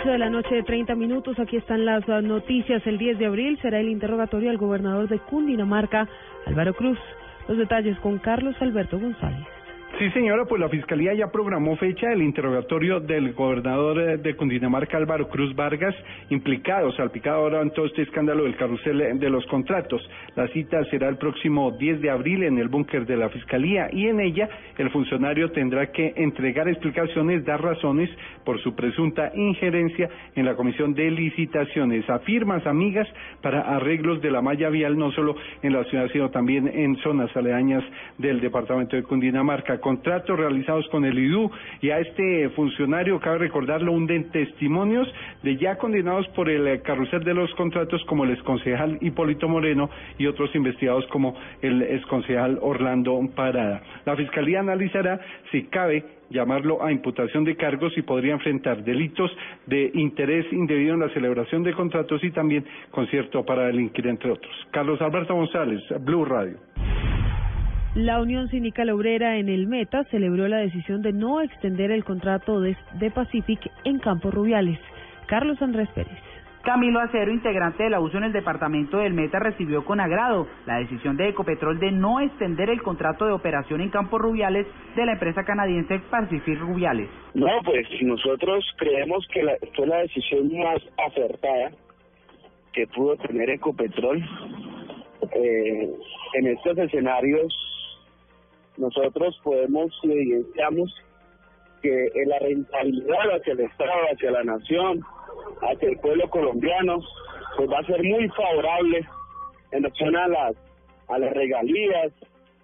8 de la noche, 30 minutos. Aquí están las uh, noticias. El 10 de abril será el interrogatorio al gobernador de Cundinamarca, Álvaro Cruz. Los detalles con Carlos Alberto González. Sí, señora, pues la Fiscalía ya programó fecha del interrogatorio del gobernador eh, de Cundinamarca, Álvaro Cruz Vargas, implicado, salpicado ahora en todo este escándalo del carrusel de los contratos. La cita será el próximo 10 de abril en el búnker de la Fiscalía y en ella el funcionario tendrá que entregar explicaciones, dar razones por su presunta injerencia en la Comisión de Licitaciones a firmas amigas para arreglos de la malla vial, no solo en la ciudad, sino también en zonas aledañas del departamento de Cundinamarca contratos realizados con el IDU y a este funcionario, cabe recordarlo, hunden testimonios de ya condenados por el eh, carrusel de los contratos como el exconcejal Hipólito Moreno y otros investigados como el exconcejal Orlando Parada. La Fiscalía analizará si cabe llamarlo a imputación de cargos y podría enfrentar delitos de interés indebido en la celebración de contratos y también concierto para delinquir, entre otros. Carlos Alberto González, Blue Radio. La Unión Sindical Obrera en el Meta celebró la decisión de no extender el contrato de, Pacific en Campos Rubiales. Carlos Andrés Pérez. Camilo Acero, integrante de la uso en el departamento del Meta, recibió con agrado la decisión de Ecopetrol de no extender el contrato de operación en Campos Rubiales de la empresa canadiense Pacific Rubiales. No, pues nosotros creemos que fue la decisión más acertada que pudo tener Ecopetrol eh, en estos escenarios nosotros podemos y evidenciamos que la rentabilidad hacia el Estado, hacia la nación, hacia el pueblo colombiano, pues va a ser muy favorable en relación a las, a las regalías,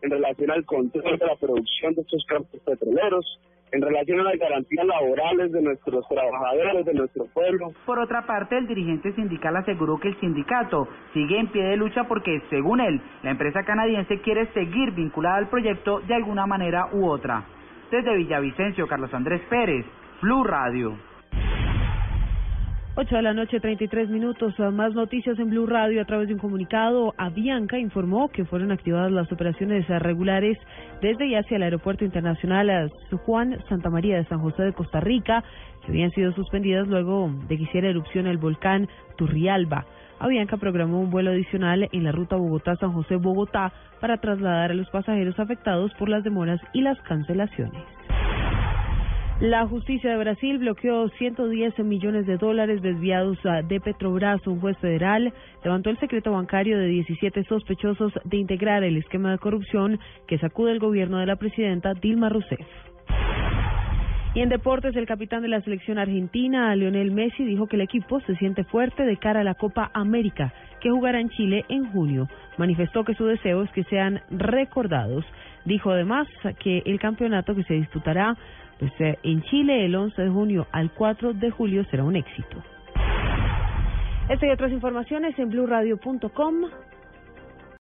en relación al control de la producción de estos campos petroleros, en relación a las garantías laborales de nuestros trabajadores, de nuestro pueblo. Por otra parte, el dirigente sindical aseguró que el sindicato sigue en pie de lucha porque, según él, la empresa canadiense quiere seguir vinculada al proyecto de alguna manera u otra. Desde Villavicencio, Carlos Andrés Pérez, Blue Radio. 8 de la noche, 33 minutos. Más noticias en Blue Radio a través de un comunicado. Avianca informó que fueron activadas las operaciones regulares desde y hacia el Aeropuerto Internacional Juan Santa María de San José de Costa Rica, que habían sido suspendidas luego de que hiciera erupción el volcán Turrialba. Avianca programó un vuelo adicional en la ruta Bogotá-San José-Bogotá para trasladar a los pasajeros afectados por las demoras y las cancelaciones. La justicia de Brasil bloqueó 110 millones de dólares desviados de Petrobras. Un juez federal levantó el secreto bancario de 17 sospechosos de integrar el esquema de corrupción que sacude el gobierno de la presidenta Dilma Rousseff. Y en deportes, el capitán de la selección argentina, Lionel Messi, dijo que el equipo se siente fuerte de cara a la Copa América, que jugará en Chile en junio. Manifestó que su deseo es que sean recordados. Dijo además que el campeonato que se disputará pues, eh, en Chile el 11 de junio al 4 de julio será un éxito. Esta y otras informaciones en blurradio.com.